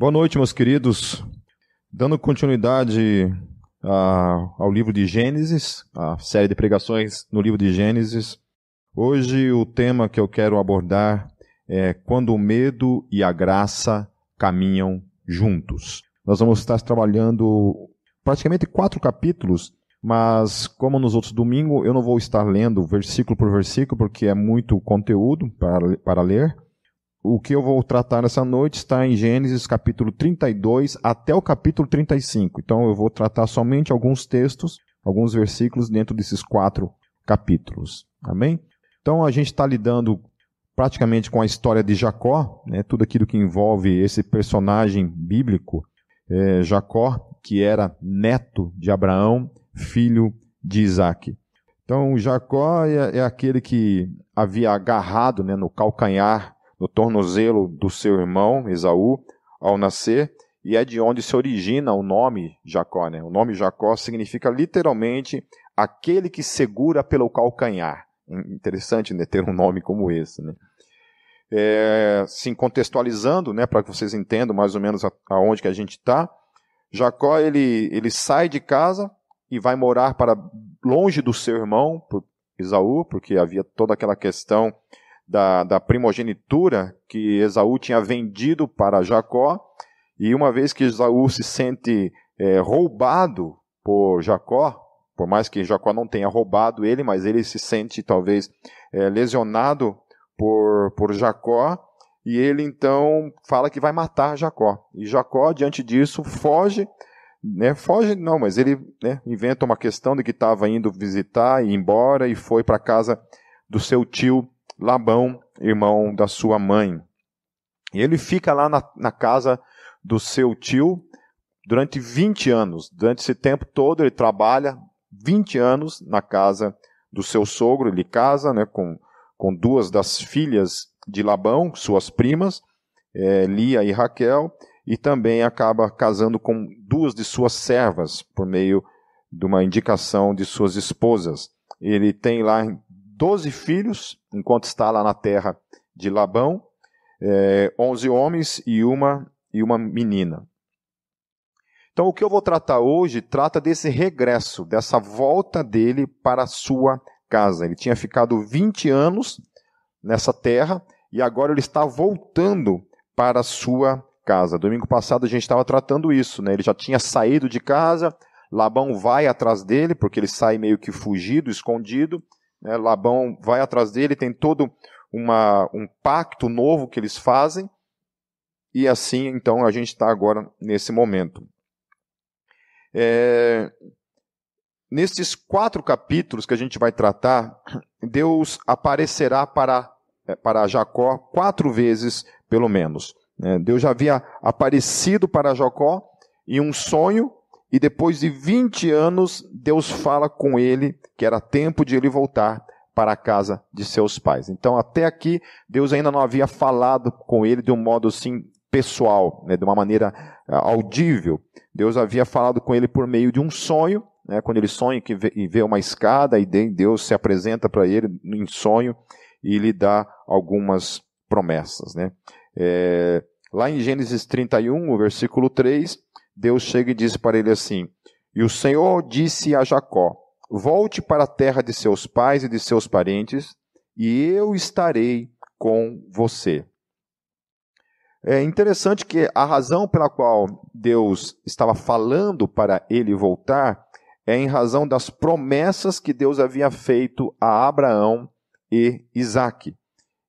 Boa noite, meus queridos. Dando continuidade a, ao livro de Gênesis, a série de pregações no livro de Gênesis. Hoje o tema que eu quero abordar é quando o medo e a graça caminham juntos. Nós vamos estar trabalhando praticamente quatro capítulos, mas como nos outros domingos, eu não vou estar lendo versículo por versículo, porque é muito conteúdo para, para ler. O que eu vou tratar nessa noite está em Gênesis capítulo 32 até o capítulo 35. Então eu vou tratar somente alguns textos, alguns versículos dentro desses quatro capítulos. Amém? Então a gente está lidando praticamente com a história de Jacó, né, tudo aquilo que envolve esse personagem bíblico, é, Jacó, que era neto de Abraão, filho de Isaac. Então Jacó é, é aquele que havia agarrado né, no calcanhar no tornozelo do seu irmão Esaú ao nascer, e é de onde se origina o nome Jacó. Né? O nome Jacó significa literalmente aquele que segura pelo calcanhar. Interessante né, ter um nome como esse. Né? É, sim, contextualizando, né, para que vocês entendam mais ou menos aonde que a gente está, Jacó ele, ele sai de casa e vai morar para longe do seu irmão, Esaú, porque havia toda aquela questão da, da primogenitura que Esaú tinha vendido para Jacó, e uma vez que Esaú se sente é, roubado por Jacó, por mais que Jacó não tenha roubado ele, mas ele se sente talvez é, lesionado por, por Jacó, e ele então fala que vai matar Jacó. E Jacó, diante disso, foge, né, foge não, mas ele né, inventa uma questão de que estava indo visitar, ir embora, e foi para casa do seu tio Labão, irmão da sua mãe. E ele fica lá na, na casa do seu tio durante 20 anos. Durante esse tempo todo ele trabalha 20 anos na casa do seu sogro. Ele casa né, com, com duas das filhas de Labão, suas primas, é, Lia e Raquel, e também acaba casando com duas de suas servas, por meio de uma indicação de suas esposas. Ele tem lá doze filhos, enquanto está lá na terra de Labão, é, onze homens e uma, e uma menina. Então, o que eu vou tratar hoje trata desse regresso, dessa volta dele para a sua casa. Ele tinha ficado 20 anos nessa terra e agora ele está voltando para a sua casa. Domingo passado a gente estava tratando isso, né? Ele já tinha saído de casa, Labão vai atrás dele, porque ele sai meio que fugido, escondido, né? Labão vai atrás dele, tem todo uma, um pacto novo que eles fazem. E assim, então, a gente está agora nesse momento. É, nesses quatro capítulos que a gente vai tratar, Deus aparecerá para, é, para Jacó quatro vezes, pelo menos. É, Deus já havia aparecido para Jacó em um sonho e depois de 20 anos, Deus fala com ele que era tempo de ele voltar para a casa de seus pais. Então, até aqui, Deus ainda não havia falado com ele de um modo assim pessoal, né, de uma maneira uh, audível. Deus havia falado com ele por meio de um sonho, né, quando ele sonha que vê, e vê uma escada, e Deus se apresenta para ele em sonho e lhe dá algumas promessas. Né. É, lá em Gênesis 31, o versículo 3, Deus chega e diz para ele assim: E o Senhor disse a Jacó: Volte para a terra de seus pais e de seus parentes, e eu estarei com você. É interessante que a razão pela qual Deus estava falando para ele voltar é em razão das promessas que Deus havia feito a Abraão e Isaque,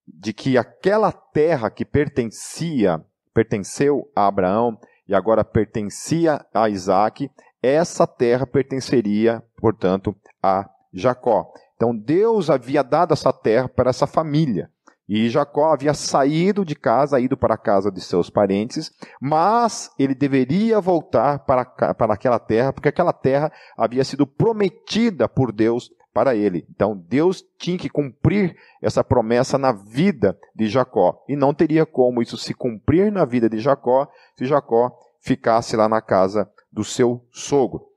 de que aquela terra que pertencia, pertenceu a Abraão, e agora pertencia a Isaac, essa terra pertenceria, portanto, a Jacó. Então Deus havia dado essa terra para essa família. E Jacó havia saído de casa, ido para a casa de seus parentes, mas ele deveria voltar para, para aquela terra, porque aquela terra havia sido prometida por Deus para ele. Então Deus tinha que cumprir essa promessa na vida de Jacó. E não teria como isso se cumprir na vida de Jacó se Jacó ficasse lá na casa do seu sogro.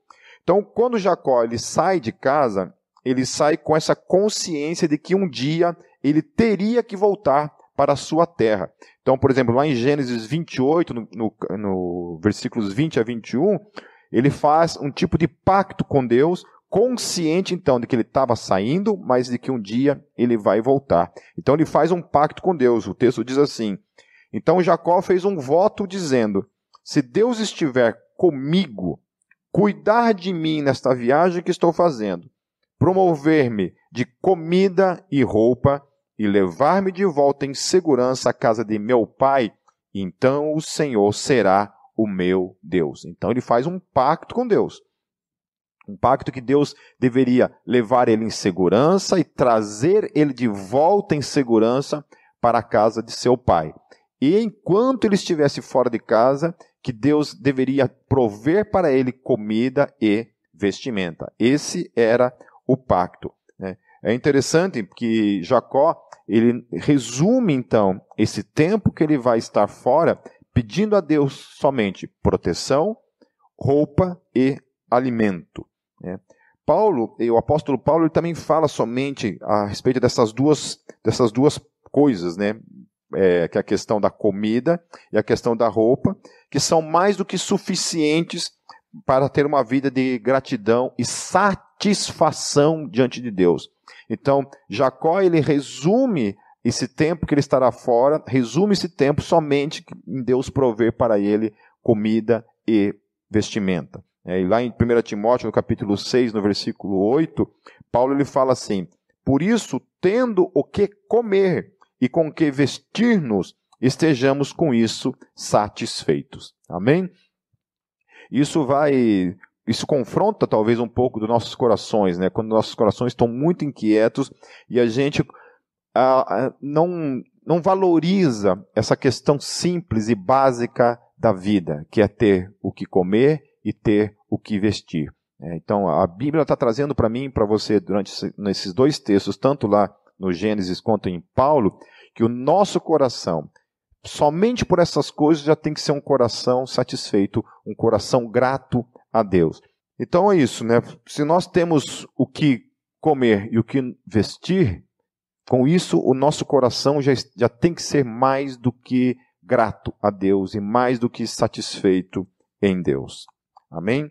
Então, quando Jacó ele sai de casa, ele sai com essa consciência de que um dia ele teria que voltar para a sua terra. Então, por exemplo, lá em Gênesis 28, no, no, no versículos 20 a 21, ele faz um tipo de pacto com Deus, consciente então de que ele estava saindo, mas de que um dia ele vai voltar. Então ele faz um pacto com Deus. O texto diz assim: Então Jacó fez um voto dizendo: Se Deus estiver comigo, cuidar de mim nesta viagem que estou fazendo, promover-me de comida e roupa e levar-me de volta em segurança à casa de meu pai, então o Senhor será o meu Deus. Então ele faz um pacto com Deus. Um pacto que Deus deveria levar ele em segurança e trazer ele de volta em segurança para a casa de seu pai. E enquanto ele estivesse fora de casa, que Deus deveria prover para ele comida e vestimenta. Esse era o pacto. Né? É interessante que Jacó ele resume então esse tempo que ele vai estar fora, pedindo a Deus somente proteção, roupa e alimento. Né? Paulo, o apóstolo Paulo, ele também fala somente a respeito dessas duas, dessas duas coisas, né? É, que é a questão da comida e a questão da roupa, que são mais do que suficientes para ter uma vida de gratidão e satisfação diante de Deus. Então, Jacó ele resume esse tempo que ele estará fora, resume esse tempo somente em Deus prover para ele comida e vestimenta. É, e lá em 1 Timóteo, no capítulo 6, no versículo 8, Paulo ele fala assim: Por isso, tendo o que comer e com que vestir-nos, estejamos com isso satisfeitos. Amém? Isso vai. Isso confronta talvez um pouco dos nossos corações, né? Quando nossos corações estão muito inquietos e a gente não, não valoriza essa questão simples e básica da vida, que é ter o que comer e ter o que vestir. É, então, a Bíblia está trazendo para mim e para você, durante nesses dois textos, tanto lá no Gênesis quanto em Paulo, que o nosso coração, somente por essas coisas, já tem que ser um coração satisfeito, um coração grato a Deus. Então é isso, né? Se nós temos o que comer e o que vestir, com isso o nosso coração já, já tem que ser mais do que grato a Deus e mais do que satisfeito em Deus. Amém?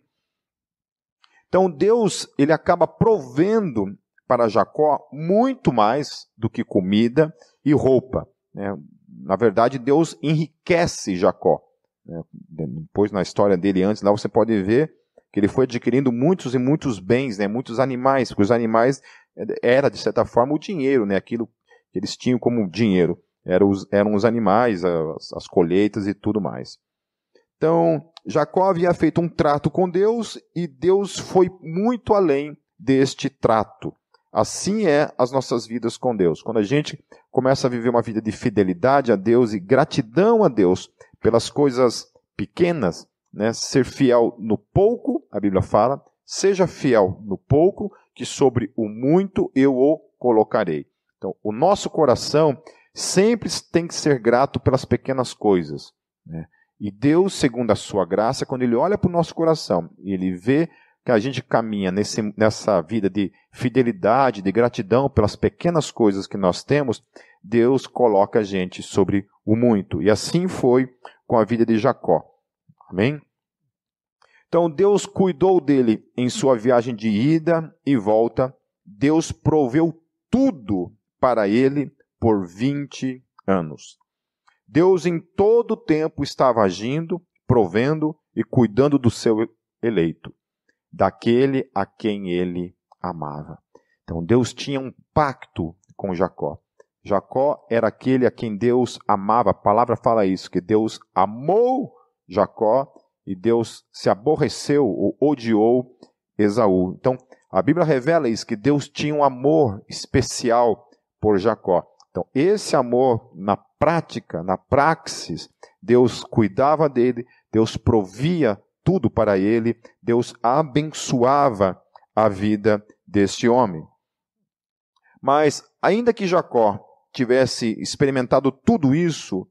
Então Deus, ele acaba provendo para Jacó muito mais do que comida e roupa. Né? Na verdade, Deus enriquece Jacó. Né? Depois, na história dele antes, lá você pode ver que ele foi adquirindo muitos e muitos bens, né? muitos animais, porque os animais era, de certa forma, o dinheiro, né? aquilo que eles tinham como dinheiro. Eram os, eram os animais, as, as colheitas e tudo mais. Então, Jacó havia feito um trato com Deus e Deus foi muito além deste trato. Assim é as nossas vidas com Deus. Quando a gente começa a viver uma vida de fidelidade a Deus e gratidão a Deus pelas coisas pequenas, né? ser fiel no pouco, a Bíblia fala, seja fiel no pouco, que sobre o muito eu o colocarei. Então, o nosso coração sempre tem que ser grato pelas pequenas coisas. Né? E Deus, segundo a sua graça, quando Ele olha para o nosso coração e Ele vê que a gente caminha nesse, nessa vida de fidelidade, de gratidão pelas pequenas coisas que nós temos, Deus coloca a gente sobre o muito. E assim foi com a vida de Jacó. Amém? Então Deus cuidou dele em sua viagem de ida e volta. Deus proveu tudo para ele por 20 anos. Deus em todo o tempo estava agindo, provendo e cuidando do seu eleito, daquele a quem ele amava. Então Deus tinha um pacto com Jacó. Jacó era aquele a quem Deus amava. A palavra fala isso, que Deus amou Jacó e Deus se aborreceu ou odiou Esaú. Então, a Bíblia revela isso, que Deus tinha um amor especial por Jacó. Então, esse amor na prática, na praxis, Deus cuidava dele, Deus provia tudo para ele, Deus abençoava a vida deste homem. Mas, ainda que Jacó tivesse experimentado tudo isso,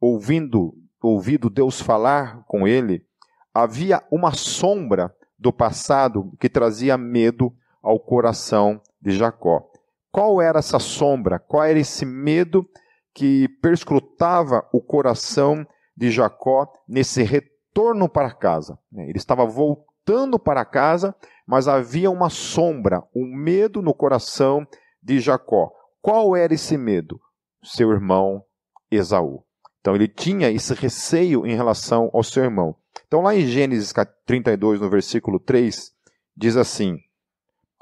ouvindo, ouvido Deus falar com ele, havia uma sombra do passado que trazia medo ao coração de Jacó. Qual era essa sombra? Qual era esse medo que perscrutava o coração de Jacó nesse retorno para casa. Ele estava voltando para casa, mas havia uma sombra, um medo no coração de Jacó. Qual era esse medo? Seu irmão Esaú. Então ele tinha esse receio em relação ao seu irmão. Então lá em Gênesis 32, no versículo 3, diz assim: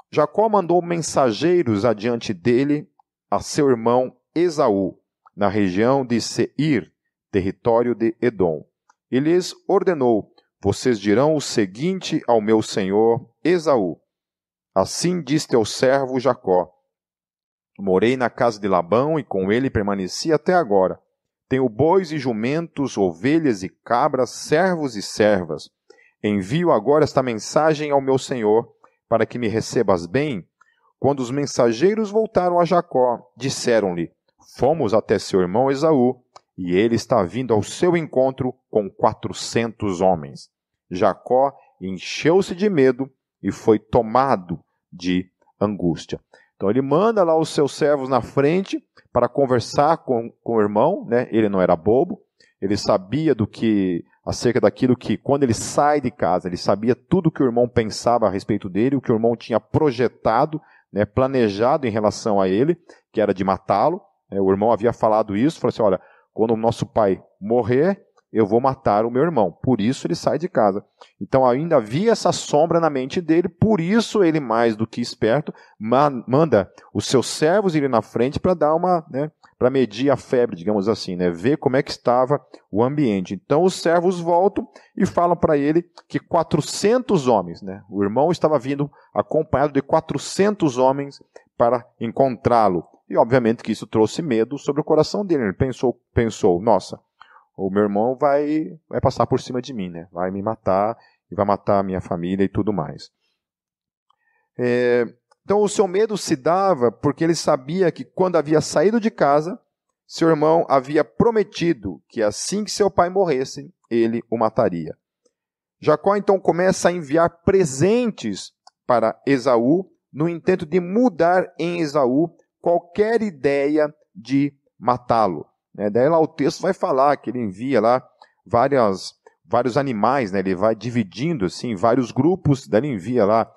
Jacó mandou mensageiros adiante dele a seu irmão Esaú, na região de Seir, território de Edom. E lhes ordenou: Vocês dirão o seguinte ao meu senhor Esaú: Assim diz teu servo Jacó: Morei na casa de Labão e com ele permaneci até agora. Tenho bois e jumentos, ovelhas e cabras, servos e servas. Envio agora esta mensagem ao meu senhor, para que me recebas bem. Quando os mensageiros voltaram a Jacó, disseram-lhe: Fomos até seu irmão Esaú, e ele está vindo ao seu encontro com quatrocentos homens. Jacó encheu-se de medo e foi tomado de angústia. Então ele manda lá os seus servos na frente para conversar com, com o irmão, né? Ele não era bobo, ele sabia do que acerca daquilo que quando ele sai de casa, ele sabia tudo que o irmão pensava a respeito dele, o que o irmão tinha projetado, né, planejado em relação a ele, que era de matá-lo. Né? O irmão havia falado isso, falou assim: olha, quando o nosso pai morrer, eu vou matar o meu irmão. Por isso ele sai de casa. Então ainda havia essa sombra na mente dele, por isso ele, mais do que esperto, manda os seus servos irem na frente para dar uma, né, para medir a febre, digamos assim, né, ver como é que estava o ambiente. Então os servos voltam e falam para ele que 400 homens, né, o irmão estava vindo acompanhado de 400 homens para encontrá-lo. E obviamente que isso trouxe medo sobre o coração dele. Ele pensou, pensou, nossa, o meu irmão vai, vai passar por cima de mim, né? Vai me matar e vai matar a minha família e tudo mais. É, então o seu medo se dava porque ele sabia que quando havia saído de casa, seu irmão havia prometido que assim que seu pai morresse, ele o mataria. Jacó então começa a enviar presentes para Esaú, no intento de mudar em Esaú qualquer ideia de matá-lo. Né? Daí lá o texto vai falar que ele envia lá várias, vários animais, né? ele vai dividindo assim, vários grupos, daí ele envia lá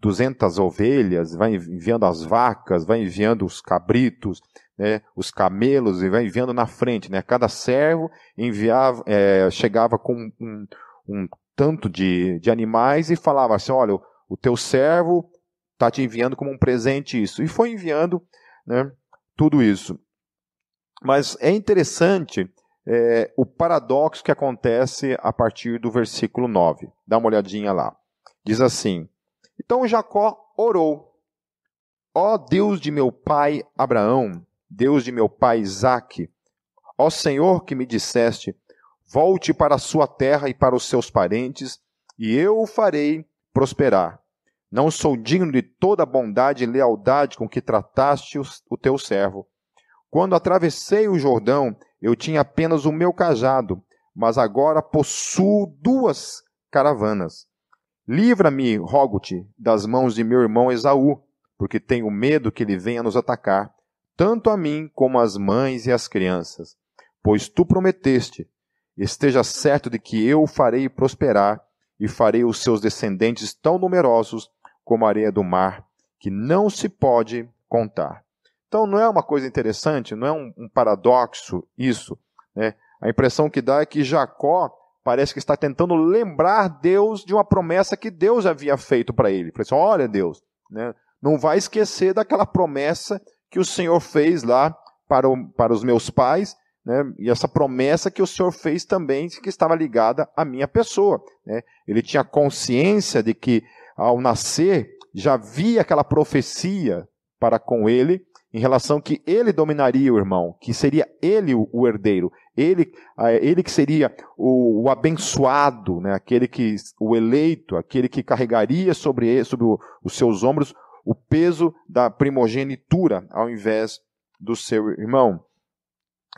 200 ovelhas, vai enviando as vacas, vai enviando os cabritos, né, os camelos, e vai enviando na frente. Né? Cada servo enviava, é, chegava com um, um tanto de, de animais e falava assim: olha, o teu servo está te enviando como um presente isso. E foi enviando né, tudo isso. Mas é interessante é, o paradoxo que acontece a partir do versículo 9. Dá uma olhadinha lá. Diz assim: Então Jacó orou: Ó Deus de meu pai Abraão, Deus de meu pai Isaque, ó Senhor que me disseste: Volte para a sua terra e para os seus parentes, e eu o farei prosperar. Não sou digno de toda a bondade e lealdade com que trataste o teu servo quando atravessei o Jordão, eu tinha apenas o meu cajado, mas agora possuo duas caravanas. Livra-me, rogo-te, das mãos de meu irmão Esaú, porque tenho medo que ele venha nos atacar, tanto a mim como as mães e as crianças. Pois tu prometeste, esteja certo de que eu o farei prosperar e farei os seus descendentes tão numerosos como a areia do mar, que não se pode contar. Então não é uma coisa interessante, não é um, um paradoxo isso. Né? A impressão que dá é que Jacó parece que está tentando lembrar Deus de uma promessa que Deus havia feito para ele. Ele assim, olha Deus, né? não vai esquecer daquela promessa que o Senhor fez lá para, o, para os meus pais, né? e essa promessa que o Senhor fez também, que estava ligada à minha pessoa. Né? Ele tinha consciência de que ao nascer já havia aquela profecia para com ele, em relação que ele dominaria o irmão, que seria ele o, o herdeiro, ele, ele que seria o, o, abençoado, né, aquele que, o eleito, aquele que carregaria sobre, ele, sobre o, os seus ombros o peso da primogenitura, ao invés do seu irmão.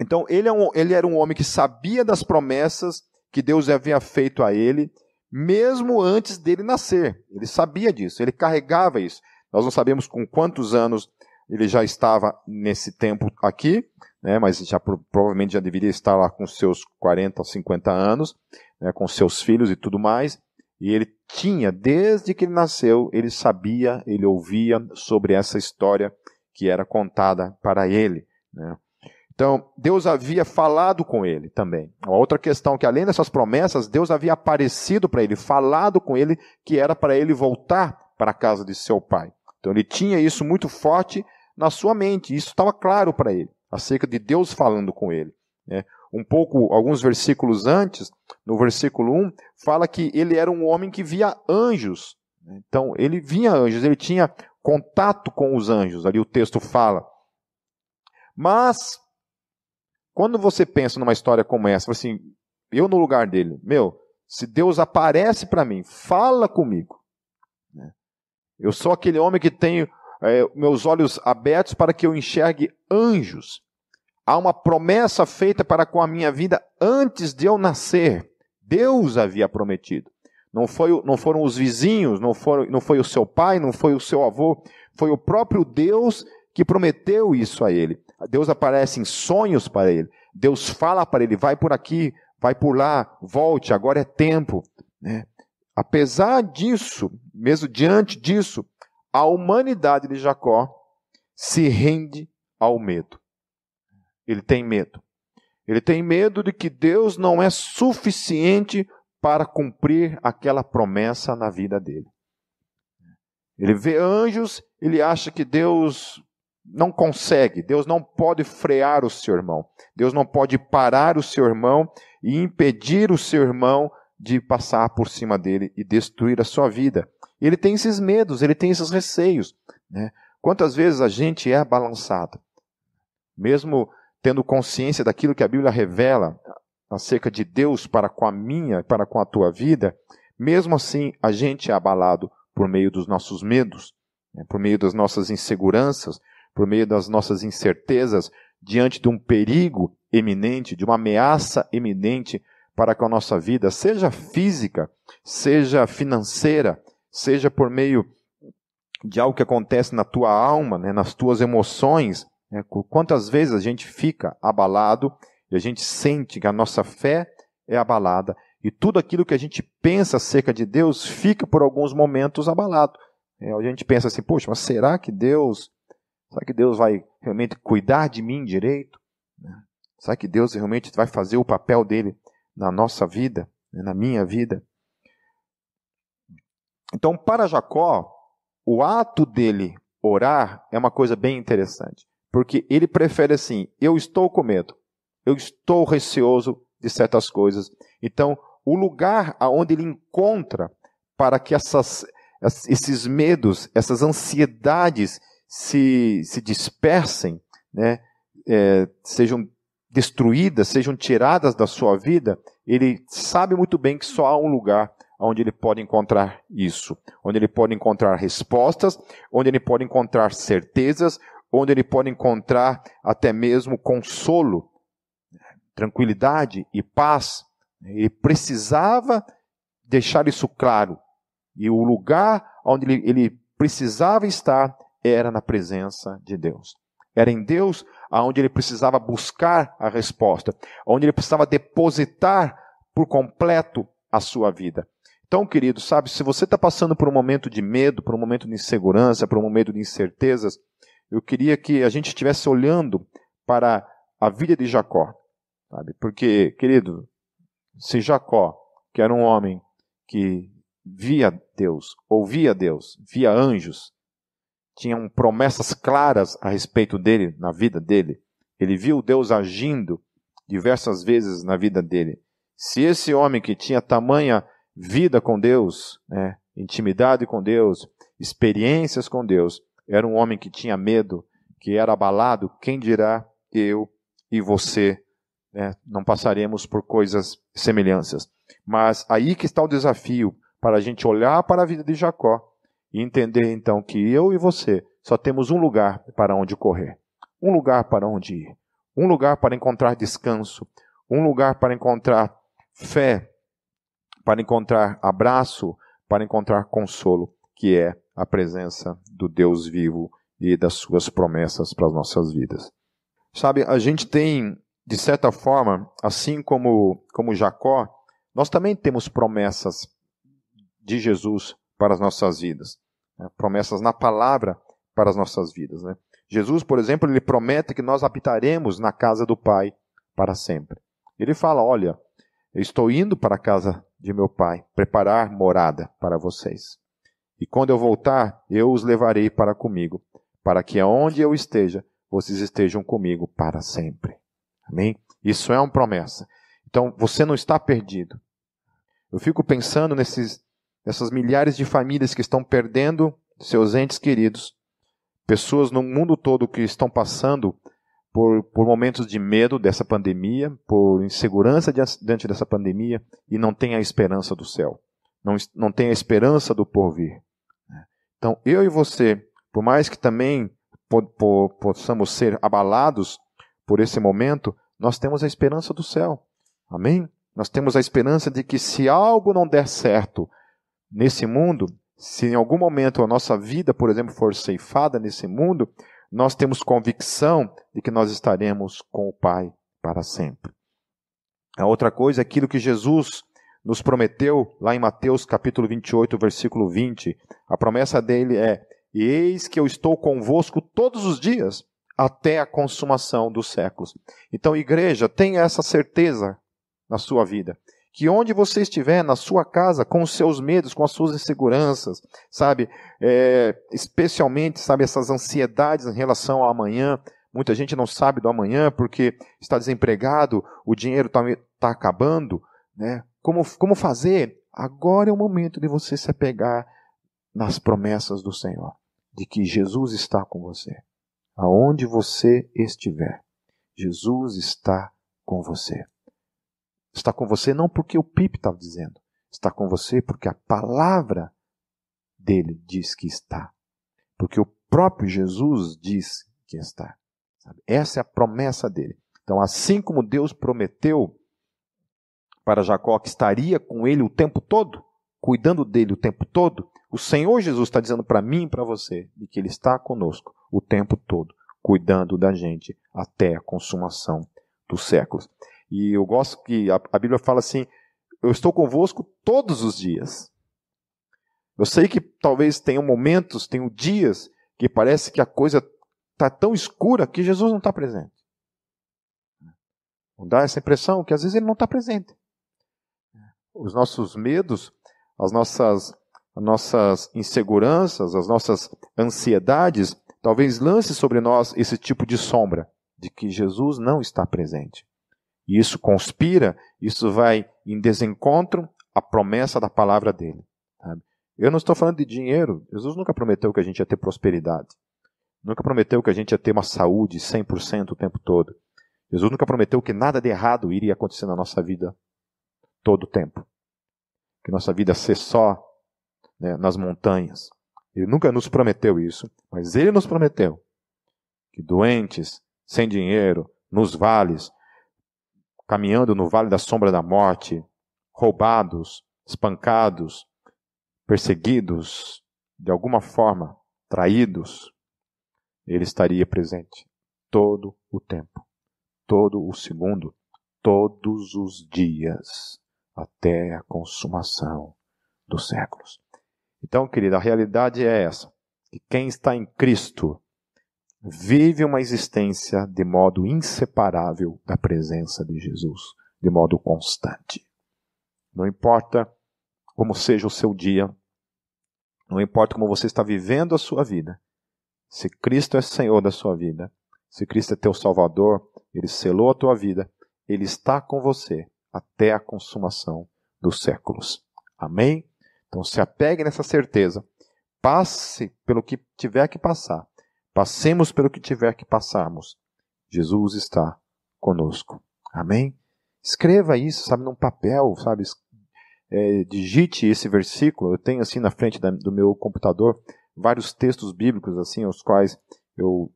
Então, ele, é um, ele era um homem que sabia das promessas que Deus havia feito a ele, mesmo antes dele nascer. Ele sabia disso, ele carregava isso. Nós não sabemos com quantos anos ele já estava nesse tempo aqui, né, mas já provavelmente já deveria estar lá com seus 40 ou 50 anos, né, com seus filhos e tudo mais. E ele tinha, desde que ele nasceu, ele sabia, ele ouvia sobre essa história que era contada para ele. Né. Então, Deus havia falado com ele também. Uma outra questão que, além dessas promessas, Deus havia aparecido para ele, falado com ele que era para ele voltar para a casa de seu pai. Então, ele tinha isso muito forte na sua mente, isso estava claro para ele, acerca de Deus falando com ele. Né? Um pouco, alguns versículos antes, no versículo 1, fala que ele era um homem que via anjos. Então, ele via anjos, ele tinha contato com os anjos, ali o texto fala. Mas, quando você pensa numa história como essa, assim, eu no lugar dele, meu, se Deus aparece para mim, fala comigo. Né? Eu sou aquele homem que tenho é, meus olhos abertos para que eu enxergue anjos. Há uma promessa feita para com a minha vida antes de eu nascer. Deus havia prometido. Não, foi, não foram os vizinhos, não, foram, não foi o seu pai, não foi o seu avô, foi o próprio Deus que prometeu isso a ele. Deus aparece em sonhos para ele. Deus fala para ele: vai por aqui, vai por lá, volte, agora é tempo. Né? Apesar disso, mesmo diante disso, a humanidade de Jacó se rende ao medo. Ele tem medo. Ele tem medo de que Deus não é suficiente para cumprir aquela promessa na vida dele. Ele vê anjos, ele acha que Deus não consegue, Deus não pode frear o seu irmão, Deus não pode parar o seu irmão e impedir o seu irmão de passar por cima dele e destruir a sua vida. Ele tem esses medos, ele tem esses receios. Né? Quantas vezes a gente é balançado, mesmo tendo consciência daquilo que a Bíblia revela acerca de Deus para com a minha, para com a tua vida, mesmo assim a gente é abalado por meio dos nossos medos, né? por meio das nossas inseguranças, por meio das nossas incertezas, diante de um perigo eminente, de uma ameaça eminente para com a nossa vida, seja física, seja financeira, seja por meio de algo que acontece na tua alma, né, nas tuas emoções. Né, quantas vezes a gente fica abalado e a gente sente que a nossa fé é abalada e tudo aquilo que a gente pensa acerca de Deus fica por alguns momentos abalado. É, a gente pensa assim, poxa, mas será que Deus Será que Deus vai realmente cuidar de mim direito? Né? Será que Deus realmente vai fazer o papel dele na nossa vida, né? na minha vida? Então, para Jacó, o ato dele orar é uma coisa bem interessante, porque ele prefere assim: eu estou com medo, eu estou receoso de certas coisas. Então, o lugar aonde ele encontra para que essas, esses medos, essas ansiedades se, se dispersem, né, é, sejam destruídas, sejam tiradas da sua vida, ele sabe muito bem que só há um lugar onde ele pode encontrar isso, onde ele pode encontrar respostas, onde ele pode encontrar certezas, onde ele pode encontrar até mesmo consolo, tranquilidade e paz. Ele precisava deixar isso claro. E o lugar onde ele, ele precisava estar era na presença de Deus. Era em Deus aonde ele precisava buscar a resposta, onde ele precisava depositar por completo a sua vida. Então, querido, sabe, se você está passando por um momento de medo, por um momento de insegurança, por um momento de incertezas, eu queria que a gente estivesse olhando para a vida de Jacó, sabe? Porque, querido, se Jacó, que era um homem que via Deus, ouvia Deus, via anjos, tinham promessas claras a respeito dele, na vida dele. Ele viu Deus agindo diversas vezes na vida dele. Se esse homem que tinha tamanha vida com Deus, né, intimidade com Deus, experiências com Deus, era um homem que tinha medo, que era abalado, quem dirá eu e você né, não passaremos por coisas semelhanças. Mas aí que está o desafio para a gente olhar para a vida de Jacó e entender então que eu e você só temos um lugar para onde correr, um lugar para onde ir, um lugar para encontrar descanso, um lugar para encontrar fé, para encontrar abraço, para encontrar consolo, que é a presença do Deus vivo e das suas promessas para as nossas vidas. Sabe, a gente tem, de certa forma, assim como, como Jacó, nós também temos promessas de Jesus para as nossas vidas. Né? Promessas na palavra para as nossas vidas. Né? Jesus, por exemplo, ele promete que nós habitaremos na casa do Pai para sempre. Ele fala: Olha, eu estou indo para a casa de meu Pai preparar morada para vocês. E quando eu voltar, eu os levarei para comigo, para que aonde eu esteja, vocês estejam comigo para sempre. Amém? Isso é uma promessa. Então, você não está perdido. Eu fico pensando nesses, nessas milhares de famílias que estão perdendo seus entes queridos, pessoas no mundo todo que estão passando por, por momentos de medo dessa pandemia, por insegurança diante dessa pandemia e não tem a esperança do céu, não, não tem a esperança do porvir. Então, eu e você, por mais que também possamos ser abalados por esse momento, nós temos a esperança do céu. Amém? Nós temos a esperança de que se algo não der certo nesse mundo, se em algum momento a nossa vida, por exemplo, for ceifada nesse mundo, nós temos convicção de que nós estaremos com o Pai para sempre. A outra coisa é aquilo que Jesus nos prometeu lá em Mateus capítulo 28, versículo 20. A promessa dele é: Eis que eu estou convosco todos os dias, até a consumação dos séculos. Então, igreja, tenha essa certeza na sua vida. Que onde você estiver, na sua casa, com os seus medos, com as suas inseguranças, sabe, é, especialmente, sabe, essas ansiedades em relação ao amanhã, muita gente não sabe do amanhã porque está desempregado, o dinheiro está tá acabando, né? Como, como fazer? Agora é o momento de você se apegar nas promessas do Senhor, de que Jesus está com você. Aonde você estiver, Jesus está com você. Está com você não porque o Pipe estava dizendo, está com você porque a palavra dele diz que está. Porque o próprio Jesus diz que está. Essa é a promessa dele. Então, assim como Deus prometeu para Jacó que estaria com ele o tempo todo, cuidando dele o tempo todo, o Senhor Jesus está dizendo para mim e para você de que ele está conosco o tempo todo, cuidando da gente até a consumação dos séculos. E eu gosto que a, a Bíblia fala assim: eu estou convosco todos os dias. Eu sei que talvez tenham momentos, tenham dias que parece que a coisa está tão escura que Jesus não está presente. Não dá essa impressão que às vezes ele não está presente os nossos medos, as nossas, as nossas inseguranças, as nossas ansiedades, talvez lance sobre nós esse tipo de sombra de que Jesus não está presente. E isso conspira, isso vai em desencontro à promessa da palavra dele. Sabe? Eu não estou falando de dinheiro. Jesus nunca prometeu que a gente ia ter prosperidade. Nunca prometeu que a gente ia ter uma saúde 100% o tempo todo. Jesus nunca prometeu que nada de errado iria acontecer na nossa vida todo o tempo. Que nossa vida ser só né, nas montanhas. Ele nunca nos prometeu isso, mas ele nos prometeu que doentes, sem dinheiro, nos vales, caminhando no vale da sombra da morte, roubados, espancados, perseguidos, de alguma forma, traídos, ele estaria presente todo o tempo, todo o segundo, todos os dias até a consumação dos séculos. Então, querida, a realidade é essa: que quem está em Cristo vive uma existência de modo inseparável da presença de Jesus, de modo constante. Não importa como seja o seu dia, não importa como você está vivendo a sua vida, se Cristo é Senhor da sua vida, se Cristo é teu Salvador, Ele selou a tua vida, Ele está com você até a consumação dos séculos. Amém? Então se apegue nessa certeza. Passe pelo que tiver que passar. Passemos pelo que tiver que passarmos. Jesus está conosco. Amém? Escreva isso, sabe, num papel, sabe? É, digite esse versículo. Eu tenho assim na frente da, do meu computador vários textos bíblicos assim, aos quais eu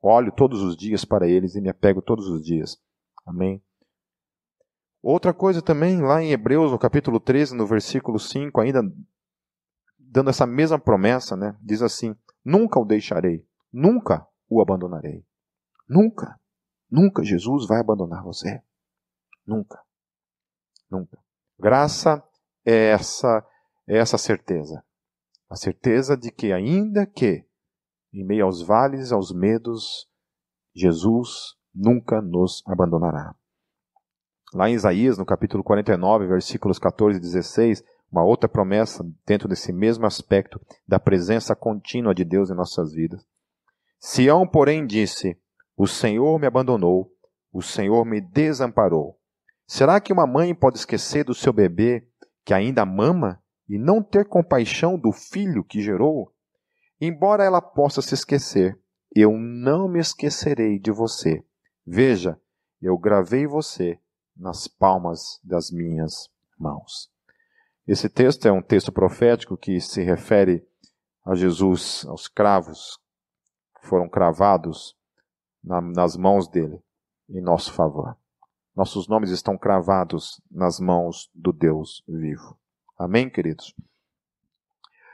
olho todos os dias para eles e me apego todos os dias. Amém? Outra coisa também, lá em Hebreus, no capítulo 13, no versículo 5, ainda dando essa mesma promessa, né? Diz assim: Nunca o deixarei, nunca o abandonarei. Nunca. Nunca Jesus vai abandonar você. Nunca. Nunca. Graça é essa, é essa certeza. A certeza de que, ainda que, em meio aos vales, aos medos, Jesus nunca nos abandonará. Lá em Isaías, no capítulo 49, versículos 14 e 16, uma outra promessa dentro desse mesmo aspecto da presença contínua de Deus em nossas vidas. Sião, porém, disse: O Senhor me abandonou, o Senhor me desamparou. Será que uma mãe pode esquecer do seu bebê que ainda mama e não ter compaixão do filho que gerou? Embora ela possa se esquecer, eu não me esquecerei de você. Veja, eu gravei você nas palmas das minhas mãos. Esse texto é um texto profético que se refere a Jesus, aos cravos foram cravados na, nas mãos dele em nosso favor. Nossos nomes estão cravados nas mãos do Deus vivo. Amém, queridos?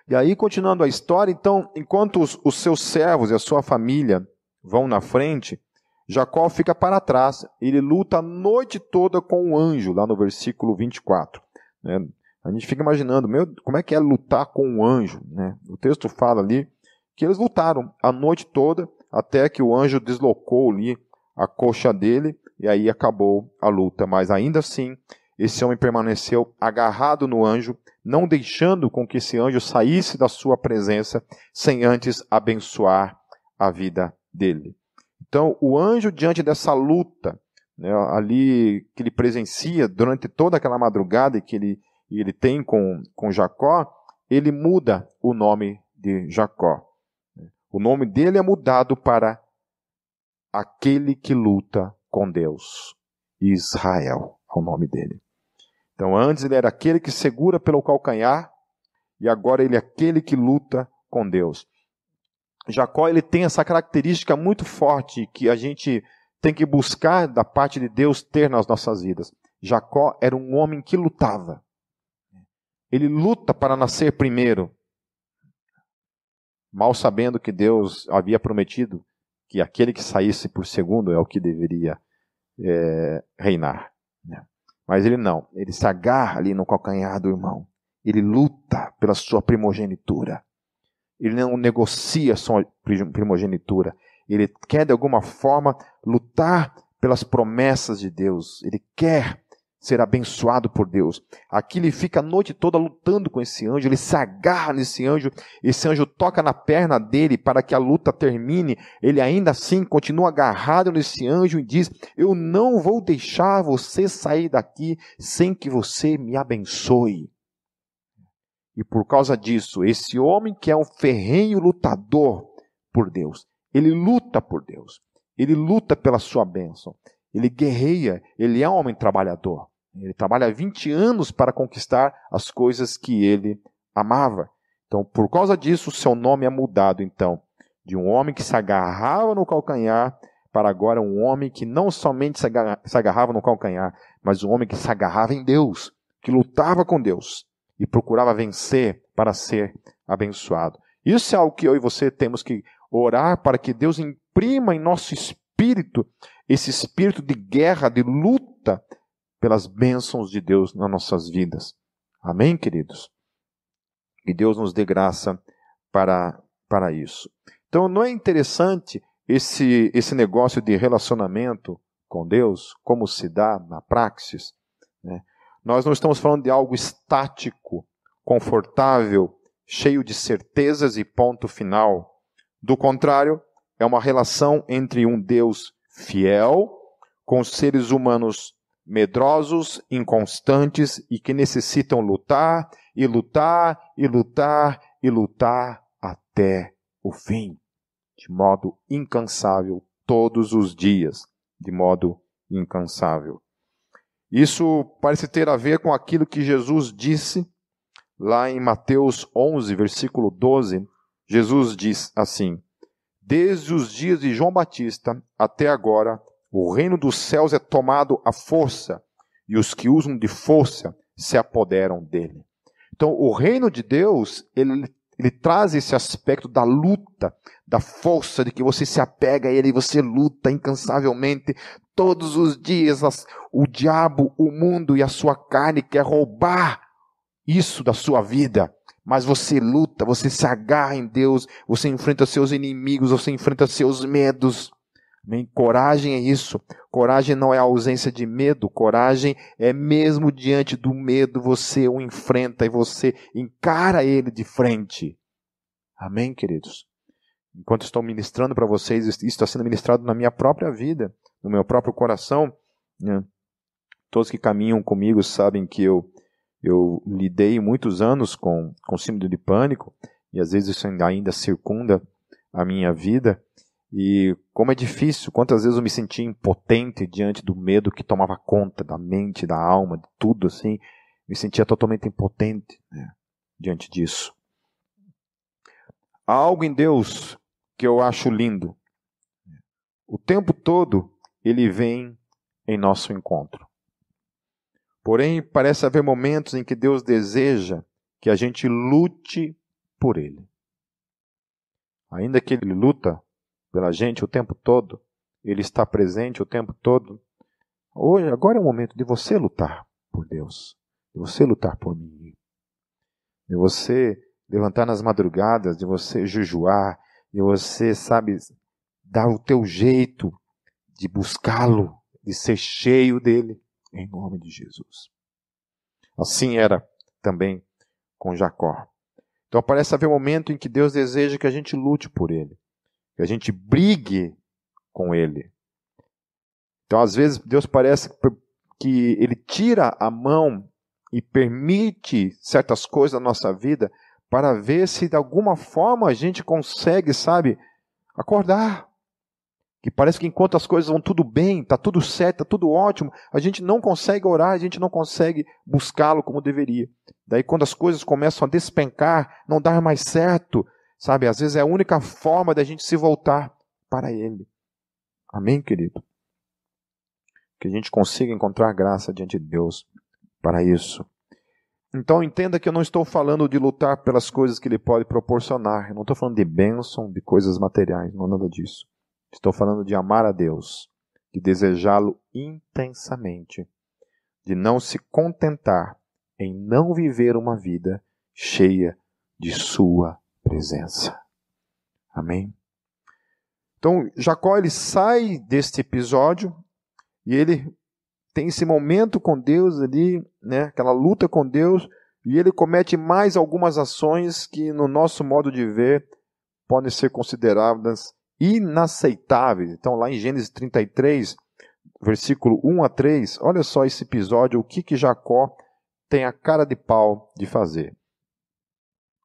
E aí, continuando a história, então, enquanto os, os seus servos e a sua família vão na frente, Jacó fica para trás. Ele luta a noite toda com o anjo, lá no versículo 24. Né? A gente fica imaginando, meu, como é que é lutar com um anjo? Né? O texto fala ali que eles lutaram a noite toda até que o anjo deslocou ali a coxa dele e aí acabou a luta. Mas ainda assim, esse homem permaneceu agarrado no anjo, não deixando com que esse anjo saísse da sua presença sem antes abençoar a vida dele. Então, o anjo, diante dessa luta, né, ali que ele presencia durante toda aquela madrugada que ele ele tem com, com Jacó, ele muda o nome de Jacó. O nome dele é mudado para aquele que luta com Deus. Israel é o nome dele. Então antes ele era aquele que segura pelo calcanhar e agora ele é aquele que luta com Deus. Jacó ele tem essa característica muito forte que a gente tem que buscar da parte de Deus ter nas nossas vidas. Jacó era um homem que lutava. Ele luta para nascer primeiro, mal sabendo que Deus havia prometido que aquele que saísse por segundo é o que deveria é, reinar. Né? Mas ele não, ele se agarra ali no calcanhar do irmão. Ele luta pela sua primogenitura. Ele não negocia sua primogenitura. Ele quer, de alguma forma, lutar pelas promessas de Deus. Ele quer ser abençoado por Deus. Aqui ele fica a noite toda lutando com esse anjo, ele se agarra nesse anjo, esse anjo toca na perna dele para que a luta termine. Ele ainda assim continua agarrado nesse anjo e diz: Eu não vou deixar você sair daqui sem que você me abençoe. E por causa disso, esse homem que é um ferrenho lutador por Deus, ele luta por Deus, ele luta pela sua bênção, ele guerreia, ele é um homem trabalhador. Ele trabalha 20 anos para conquistar as coisas que ele amava. Então, por causa disso, seu nome é mudado, então, de um homem que se agarrava no calcanhar para agora um homem que não somente se agarrava no calcanhar, mas um homem que se agarrava em Deus, que lutava com Deus e procurava vencer para ser abençoado. Isso é algo que eu e você temos que orar para que Deus imprima em nosso espírito esse espírito de guerra, de luta, pelas bênçãos de Deus nas nossas vidas. Amém, queridos? E Deus nos dê graça para, para isso. Então, não é interessante esse, esse negócio de relacionamento com Deus, como se dá na praxis? Né? Nós não estamos falando de algo estático, confortável, cheio de certezas e ponto final. Do contrário, é uma relação entre um Deus fiel com seres humanos medrosos, inconstantes e que necessitam lutar e lutar e lutar e lutar até o fim, de modo incansável todos os dias, de modo incansável. Isso parece ter a ver com aquilo que Jesus disse lá em Mateus 11, versículo 12. Jesus diz assim: Desde os dias de João Batista até agora, o reino dos céus é tomado à força, e os que usam de força se apoderam dele. Então, o reino de Deus, ele ele traz esse aspecto da luta, da força, de que você se apega a ele e você luta incansavelmente todos os dias. O diabo, o mundo e a sua carne quer roubar isso da sua vida. Mas você luta, você se agarra em Deus, você enfrenta seus inimigos, você enfrenta seus medos. Coragem é isso. Coragem não é a ausência de medo. Coragem é mesmo diante do medo você o enfrenta e você encara ele de frente. Amém, queridos? Enquanto estou ministrando para vocês, isso está sendo ministrado na minha própria vida, no meu próprio coração. Né? Todos que caminham comigo sabem que eu, eu lidei muitos anos com, com síndrome de pânico e às vezes isso ainda circunda a minha vida. E como é difícil, quantas vezes eu me sentia impotente diante do medo que tomava conta da mente, da alma, de tudo assim. Me sentia totalmente impotente né, diante disso. Há algo em Deus que eu acho lindo. O tempo todo ele vem em nosso encontro. Porém, parece haver momentos em que Deus deseja que a gente lute por ele. Ainda que ele luta pela gente o tempo todo, Ele está presente o tempo todo. Hoje, agora é o momento de você lutar por Deus, de você lutar por mim, de você levantar nas madrugadas, de você jejuar, de você, sabe, dar o teu jeito de buscá-lo, de ser cheio dele, em nome de Jesus. Assim era também com Jacó. Então parece haver um momento em que Deus deseja que a gente lute por ele que a gente brigue com Ele. Então, às vezes, Deus parece que Ele tira a mão e permite certas coisas na nossa vida para ver se de alguma forma a gente consegue, sabe, acordar. Que parece que enquanto as coisas vão tudo bem, está tudo certo, está tudo ótimo, a gente não consegue orar, a gente não consegue buscá-lo como deveria. Daí, quando as coisas começam a despencar, não dar mais certo, Sabe, às vezes é a única forma da gente se voltar para Ele. Amém, querido? Que a gente consiga encontrar graça diante de Deus para isso. Então entenda que eu não estou falando de lutar pelas coisas que Ele pode proporcionar. Eu não estou falando de bênção, de coisas materiais, não nada disso. Estou falando de amar a Deus, de desejá-lo intensamente, de não se contentar em não viver uma vida cheia de Sua presença. Amém? Então, Jacó ele sai deste episódio e ele tem esse momento com Deus ali, né, aquela luta com Deus, e ele comete mais algumas ações que, no nosso modo de ver, podem ser consideradas inaceitáveis. Então, lá em Gênesis 33, versículo 1 a 3, olha só esse episódio, o que, que Jacó tem a cara de pau de fazer.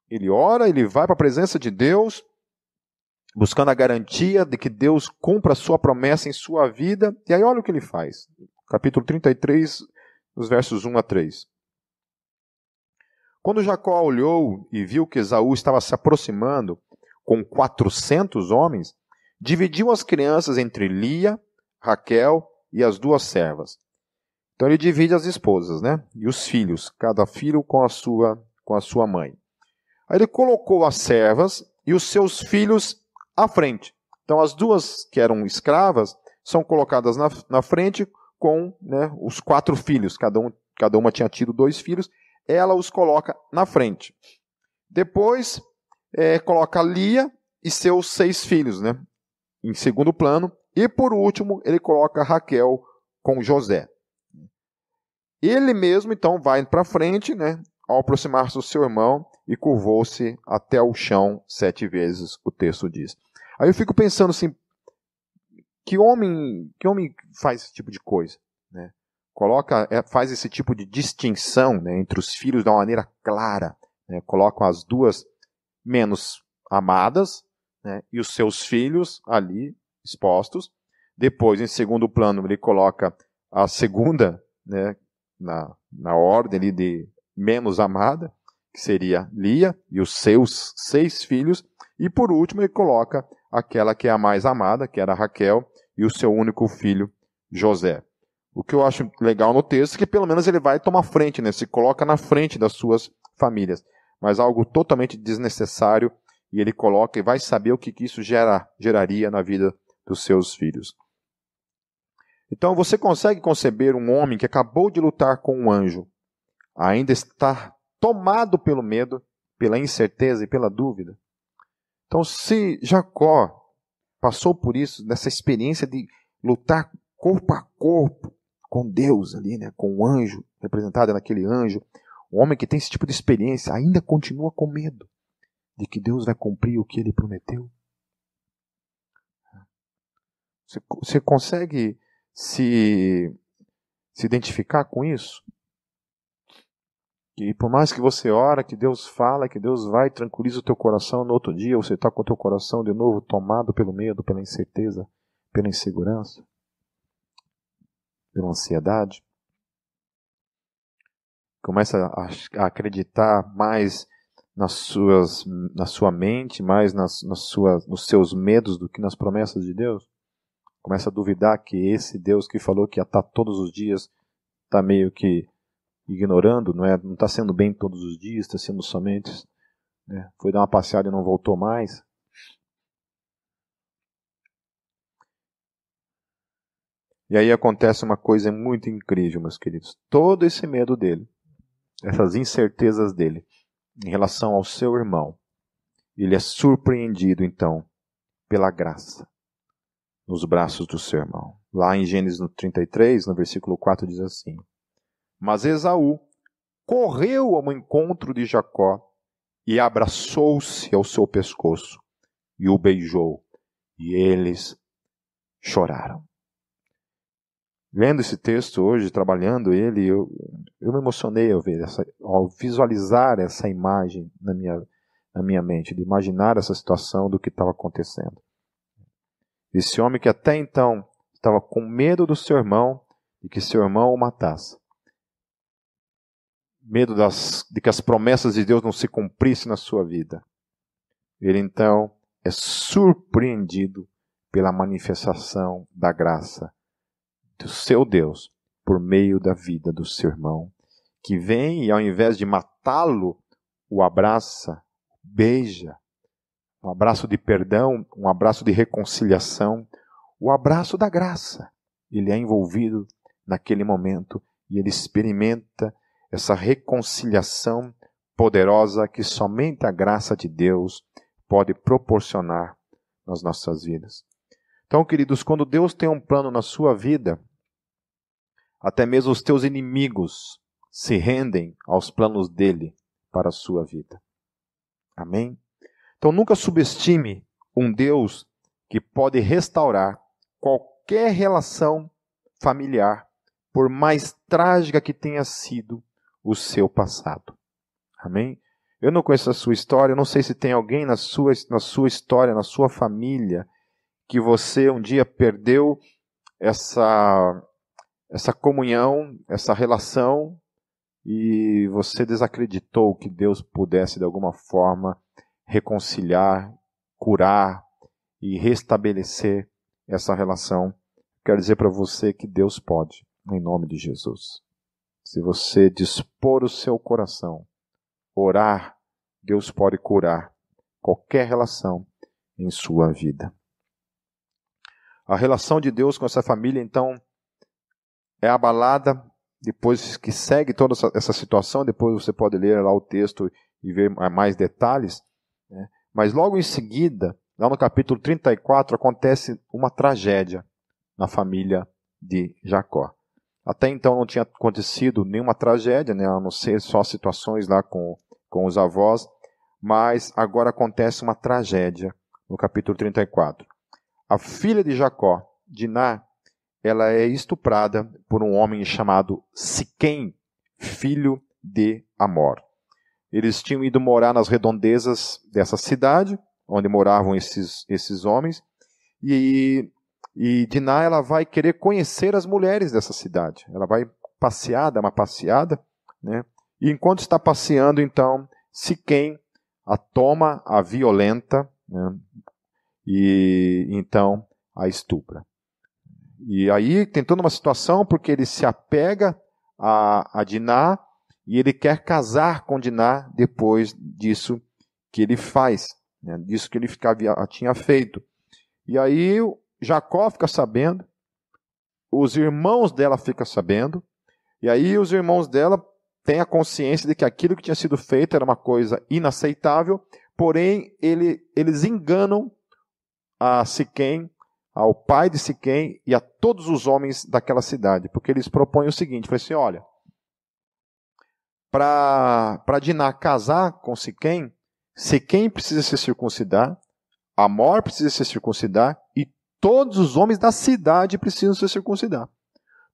Ele ora, ele vai para a presença de Deus, buscando a garantia de que Deus cumpra a sua promessa em sua vida. E aí olha o que ele faz. Capítulo 33, os versos 1 a 3. Quando Jacó olhou e viu que Esaú estava se aproximando com 400 homens, dividiu as crianças entre Lia, Raquel e as duas servas. Então ele divide as esposas, né? E os filhos, cada filho com a sua com a sua mãe. Aí ele colocou as servas e os seus filhos à frente. Então as duas que eram escravas são colocadas na, na frente com né, os quatro filhos. Cada, um, cada uma tinha tido dois filhos. Ela os coloca na frente. Depois é, coloca Lia e seus seis filhos, né, em segundo plano. E por último ele coloca Raquel com José. Ele mesmo então vai para frente, né, ao aproximar-se do seu irmão, e curvou-se até o chão sete vezes, o texto diz. Aí eu fico pensando assim, que homem, que homem faz esse tipo de coisa, né? Coloca, é, faz esse tipo de distinção né, entre os filhos de uma maneira clara, né? Colocam as duas menos amadas, né, e os seus filhos ali expostos. Depois, em segundo plano, ele coloca a segunda, né, na, na ordem ali de menos amada, que seria Lia e os seus seis filhos, e por último ele coloca aquela que é a mais amada, que era Raquel, e o seu único filho, José. O que eu acho legal no texto é que pelo menos ele vai tomar frente, né? se coloca na frente das suas famílias. mas algo totalmente desnecessário, e ele coloca e vai saber o que isso gera, geraria na vida dos seus filhos. Então você consegue conceber um homem que acabou de lutar com um anjo, ainda está tomado pelo medo, pela incerteza e pela dúvida? Então, se Jacó passou por isso, nessa experiência de lutar corpo a corpo com Deus ali, né, com o anjo, representado naquele anjo, o homem que tem esse tipo de experiência ainda continua com medo de que Deus vai cumprir o que ele prometeu. Você, consegue se, se identificar com isso? Que por mais que você ora, que Deus fala, que Deus vai, tranquiliza o teu coração, no outro dia você está com o teu coração de novo tomado pelo medo, pela incerteza, pela insegurança, pela ansiedade. Começa a, a acreditar mais nas suas, na sua mente, mais nas, nas suas, nos seus medos do que nas promessas de Deus. Começa a duvidar que esse Deus que falou que ia estar todos os dias está meio que ignorando, não é? Não está sendo bem todos os dias, está sendo somente. Né? Foi dar uma passeada e não voltou mais. E aí acontece uma coisa muito incrível, meus queridos. Todo esse medo dele, essas incertezas dele em relação ao seu irmão, ele é surpreendido então pela graça nos braços do seu irmão. Lá em Gênesis 33, no versículo 4 diz assim: mas Esaú correu ao encontro de Jacó e abraçou-se ao seu pescoço e o beijou, e eles choraram. Lendo esse texto hoje, trabalhando ele, eu, eu me emocionei ao, ver essa, ao visualizar essa imagem na minha, na minha mente, de imaginar essa situação do que estava acontecendo. Esse homem que até então estava com medo do seu irmão e que seu irmão o matasse, medo das, de que as promessas de Deus não se cumprissem na sua vida. Ele então é surpreendido pela manifestação da graça do seu Deus por meio da vida do seu irmão, que vem e ao invés de matá-lo, o abraça, beija, um abraço de perdão, um abraço de reconciliação, o abraço da graça. Ele é envolvido naquele momento e ele experimenta essa reconciliação poderosa que somente a graça de Deus pode proporcionar nas nossas vidas. Então, queridos, quando Deus tem um plano na sua vida, até mesmo os teus inimigos se rendem aos planos dele para a sua vida. Amém? Então, nunca subestime um Deus que pode restaurar qualquer relação familiar, por mais trágica que tenha sido o seu passado. Amém? Eu não conheço a sua história, não sei se tem alguém na sua, na sua história, na sua família, que você um dia perdeu essa, essa comunhão, essa relação, e você desacreditou que Deus pudesse de alguma forma reconciliar, curar e restabelecer essa relação. Quero dizer para você que Deus pode, em nome de Jesus. Se você dispor o seu coração, orar, Deus pode curar qualquer relação em sua vida. A relação de Deus com essa família, então, é abalada depois que segue toda essa situação. Depois você pode ler lá o texto e ver mais detalhes. Né? Mas logo em seguida, lá no capítulo 34, acontece uma tragédia na família de Jacó. Até então não tinha acontecido nenhuma tragédia, né, a não ser só situações lá com, com os avós, mas agora acontece uma tragédia no capítulo 34. A filha de Jacó, Diná, ela é estuprada por um homem chamado Siquém, filho de Amor. Eles tinham ido morar nas redondezas dessa cidade, onde moravam esses, esses homens, e e Diná ela vai querer conhecer as mulheres dessa cidade. Ela vai passear, dar uma passeada, né? E enquanto está passeando, então, Siquém a toma, a violenta, né? E então a estupra. E aí tem toda uma situação porque ele se apega a, a Diná e ele quer casar com Diná depois disso que ele faz, né, disso que ele ficava, tinha feito. E aí Jacó fica sabendo, os irmãos dela ficam sabendo, e aí os irmãos dela têm a consciência de que aquilo que tinha sido feito era uma coisa inaceitável, porém ele, eles enganam a Siquém, ao pai de Siquém e a todos os homens daquela cidade, porque eles propõem o seguinte, foi assim, olha, para Diná casar com Siquém, Siquém precisa se circuncidar, Amor precisa se circuncidar e todos os homens da cidade precisam se circuncidar.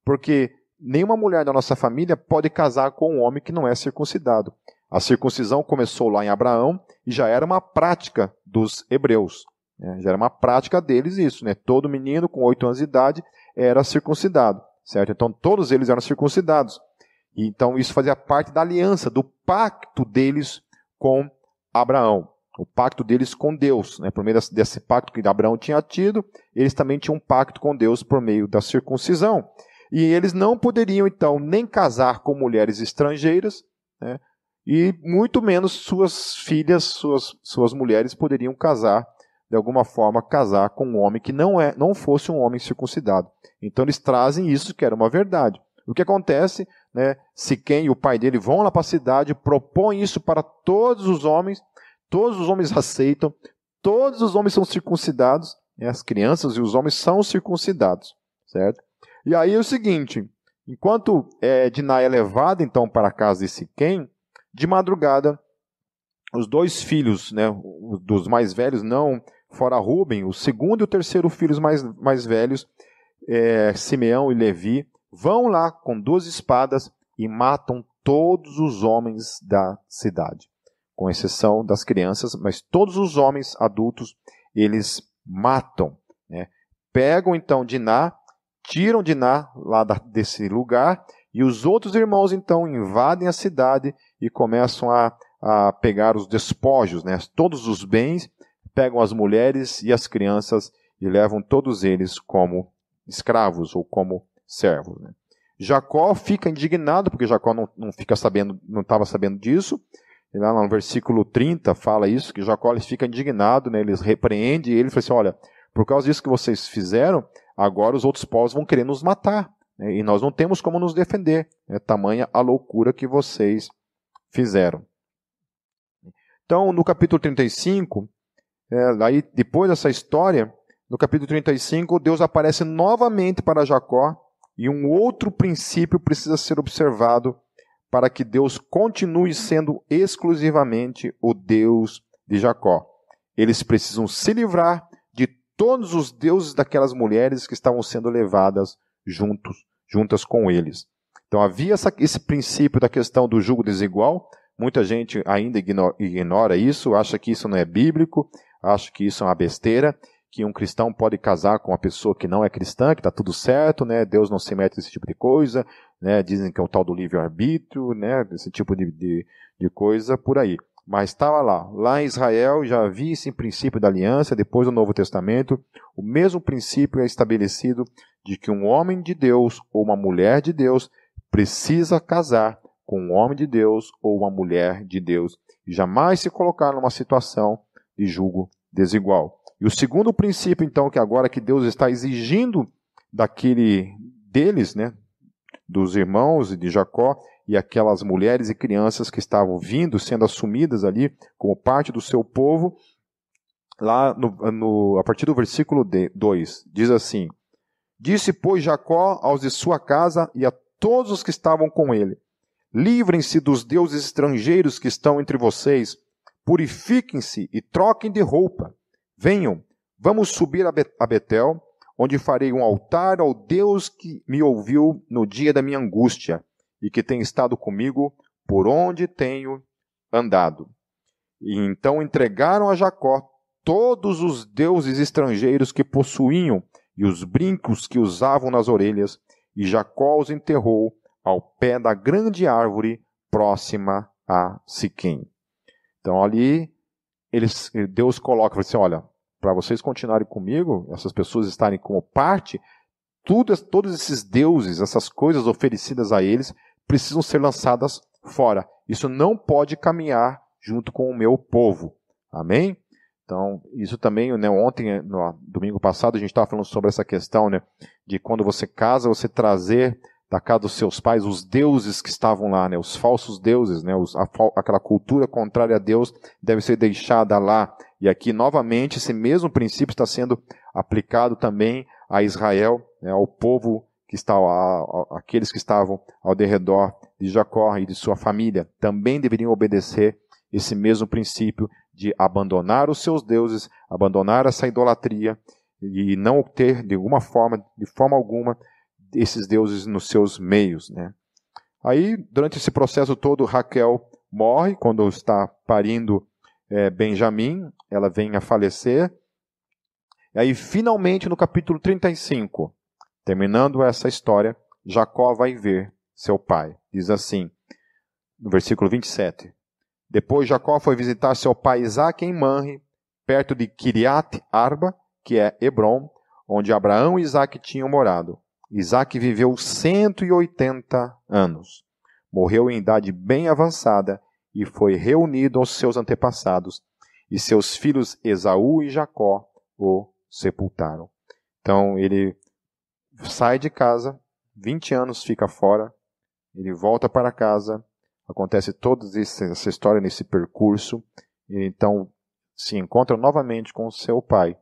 Porque nenhuma mulher da nossa família pode casar com um homem que não é circuncidado. A circuncisão começou lá em Abraão e já era uma prática dos hebreus. Né? Já era uma prática deles isso. Né? Todo menino com oito anos de idade era circuncidado. Certo? Então todos eles eram circuncidados. E, então isso fazia parte da aliança, do pacto deles com Abraão. O pacto deles com Deus, né? por meio desse pacto que Abraão tinha tido, eles também tinham um pacto com Deus por meio da circuncisão. E eles não poderiam, então, nem casar com mulheres estrangeiras, né? e muito menos suas filhas, suas, suas mulheres poderiam casar, de alguma forma, casar com um homem que não, é, não fosse um homem circuncidado. Então eles trazem isso que era uma verdade. O que acontece né, se quem e o pai dele vão lá para a cidade, propõem isso para todos os homens, todos os homens aceitam, todos os homens são circuncidados, né, as crianças e os homens são circuncidados, certo? E aí é o seguinte, enquanto é, Diná é levada então para a casa de Siquém, de madrugada, os dois filhos, né, dos mais velhos, não fora Ruben, o segundo e o terceiro filhos mais, mais velhos, é, Simeão e Levi, vão lá com duas espadas e matam todos os homens da cidade, com exceção das crianças, mas todos os homens adultos eles matam. Né? Pegam então Diná, tiram Diná lá da, desse lugar e os outros irmãos então invadem a cidade e começam a, a pegar os despojos, né? todos os bens, pegam as mulheres e as crianças e levam todos eles como escravos ou como servo. Né? Jacó fica indignado, porque Jacó não, não fica sabendo, não estava sabendo disso. E lá no versículo 30 fala isso, que Jacó ele fica indignado, né, eles repreendem ele e fala assim, olha, por causa disso que vocês fizeram, agora os outros povos vão querer nos matar. Né, e nós não temos como nos defender. É tamanha a loucura que vocês fizeram. Então, no capítulo 35, é, aí, depois dessa história, no capítulo 35, Deus aparece novamente para Jacó, e um outro princípio precisa ser observado para que Deus continue sendo exclusivamente o Deus de Jacó. Eles precisam se livrar de todos os deuses daquelas mulheres que estavam sendo levadas juntos, juntas com eles. Então havia essa, esse princípio da questão do jugo desigual. Muita gente ainda ignora, ignora isso, acha que isso não é bíblico, acha que isso é uma besteira que um cristão pode casar com uma pessoa que não é cristã, que está tudo certo, né? Deus não se mete nesse tipo de coisa, né? Dizem que é o tal do livre-arbítrio, né? Esse tipo de, de, de coisa por aí. Mas estava lá. Lá em Israel já havia esse princípio da aliança, depois do Novo Testamento, o mesmo princípio é estabelecido de que um homem de Deus ou uma mulher de Deus precisa casar com um homem de Deus ou uma mulher de Deus e jamais se colocar numa situação de julgo desigual. E o segundo princípio, então, que agora que Deus está exigindo daquele deles, né, dos irmãos de Jacó e aquelas mulheres e crianças que estavam vindo, sendo assumidas ali como parte do seu povo, lá no, no, a partir do versículo 2, diz assim: Disse, pois, Jacó aos de sua casa e a todos os que estavam com ele: Livrem-se dos deuses estrangeiros que estão entre vocês, purifiquem-se e troquem de roupa Venham, vamos subir a Betel, onde farei um altar ao Deus que me ouviu no dia da minha angústia e que tem estado comigo por onde tenho andado. E então entregaram a Jacó todos os deuses estrangeiros que possuíam e os brincos que usavam nas orelhas, e Jacó os enterrou ao pé da grande árvore próxima a Siquém. Então ali eles, Deus coloca, assim, olha, para vocês continuarem comigo, essas pessoas estarem como parte, tudo, todos esses deuses, essas coisas oferecidas a eles, precisam ser lançadas fora. Isso não pode caminhar junto com o meu povo. Amém? Então, isso também, né, ontem, no domingo passado, a gente estava falando sobre essa questão, né, de quando você casa, você trazer da casa dos seus pais os deuses que estavam lá, né, os falsos deuses, né, os, a, aquela cultura contrária a Deus deve ser deixada lá. E aqui, novamente, esse mesmo princípio está sendo aplicado também a Israel, né, ao povo que está, aqueles que estavam ao derredor de Jacó e de sua família, também deveriam obedecer esse mesmo princípio de abandonar os seus deuses, abandonar essa idolatria e não ter de alguma forma, de forma alguma, esses deuses nos seus meios, né? Aí, durante esse processo todo, Raquel morre quando está parindo é, Benjamim, ela vem a falecer. E aí, finalmente, no capítulo 35, terminando essa história, Jacó vai ver seu pai. Diz assim, no versículo 27. Depois Jacó foi visitar seu pai Isaac em Manre, perto de Kiriat Arba, que é Hebron, onde Abraão e Isaac tinham morado. Isaac viveu 180 anos. Morreu em idade bem avançada e foi reunido aos seus antepassados, e seus filhos Esaú e Jacó o sepultaram. Então ele sai de casa, 20 anos fica fora, ele volta para casa, Acontece toda essa história nesse percurso. E então se encontra novamente com seu pai.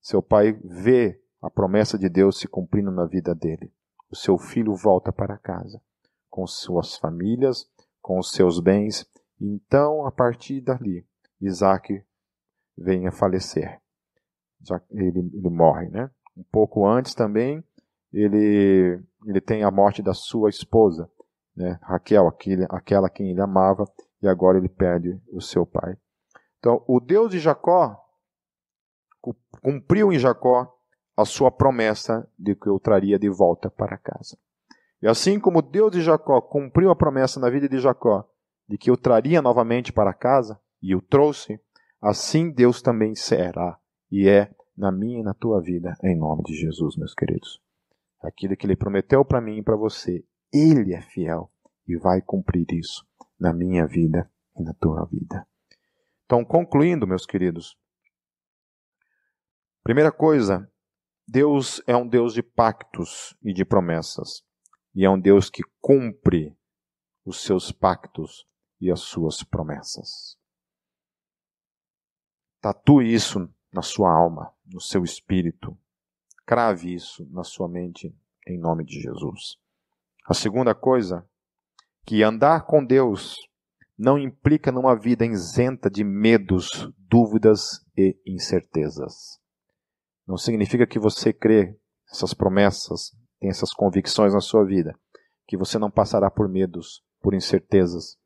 Seu pai vê a promessa de Deus se cumprindo na vida dele. O seu filho volta para casa com suas famílias, com os seus bens. E então, a partir dali, Isaac vem a falecer. Ele, ele morre, né? Um pouco antes também, ele, ele tem a morte da sua esposa né? Raquel, aquele, aquela quem ele amava, e agora ele perde o seu pai. Então, o Deus de Jacó cumpriu em Jacó a sua promessa de que eu traria de volta para casa. E assim como Deus de Jacó cumpriu a promessa na vida de Jacó de que eu traria novamente para casa, e o trouxe, assim Deus também será e é na minha e na tua vida, em nome de Jesus, meus queridos. Aquilo que ele prometeu para mim e para você, ele é fiel e vai cumprir isso na minha vida e na tua vida. Então, concluindo, meus queridos, primeira coisa, Deus é um Deus de pactos e de promessas, e é um Deus que cumpre os seus pactos e as suas promessas. Tatue isso na sua alma, no seu espírito. Crave isso na sua mente, em nome de Jesus. A segunda coisa, que andar com Deus não implica numa vida isenta de medos, dúvidas e incertezas. Não significa que você crê essas promessas, tem essas convicções na sua vida, que você não passará por medos, por incertezas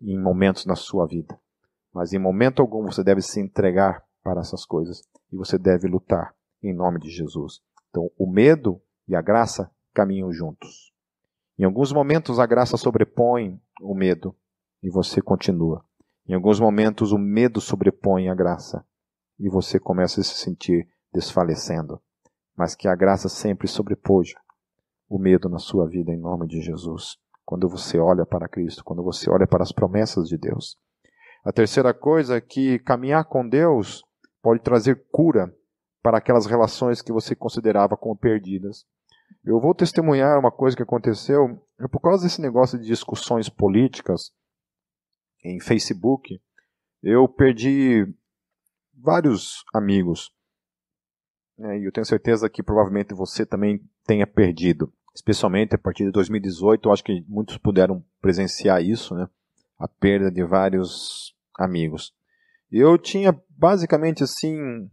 em momentos na sua vida. Mas em momento algum você deve se entregar para essas coisas e você deve lutar em nome de Jesus. Então, o medo e a graça caminham juntos. Em alguns momentos a graça sobrepõe o medo e você continua. Em alguns momentos o medo sobrepõe a graça e você começa a se sentir desfalecendo. Mas que a graça sempre sobrepuja o medo na sua vida em nome de Jesus. Quando você olha para Cristo, quando você olha para as promessas de Deus. A terceira coisa é que caminhar com Deus pode trazer cura para aquelas relações que você considerava como perdidas. Eu vou testemunhar uma coisa que aconteceu é por causa desse negócio de discussões políticas em Facebook. Eu perdi vários amigos. Né, e eu tenho certeza que provavelmente você também tenha perdido. Especialmente a partir de 2018, eu acho que muitos puderam presenciar isso, né? A perda de vários amigos. Eu tinha basicamente assim,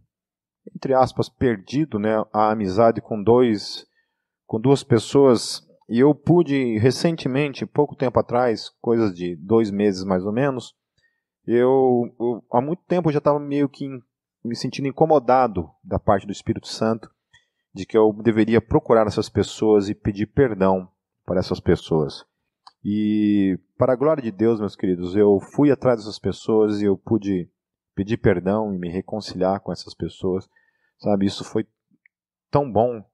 entre aspas, perdido né, a amizade com dois com duas pessoas e eu pude recentemente, pouco tempo atrás, coisas de dois meses mais ou menos, eu, eu há muito tempo já estava meio que me sentindo incomodado da parte do Espírito Santo de que eu deveria procurar essas pessoas e pedir perdão para essas pessoas. E para a glória de Deus, meus queridos, eu fui atrás dessas pessoas e eu pude pedir perdão e me reconciliar com essas pessoas. Sabe, isso foi tão bom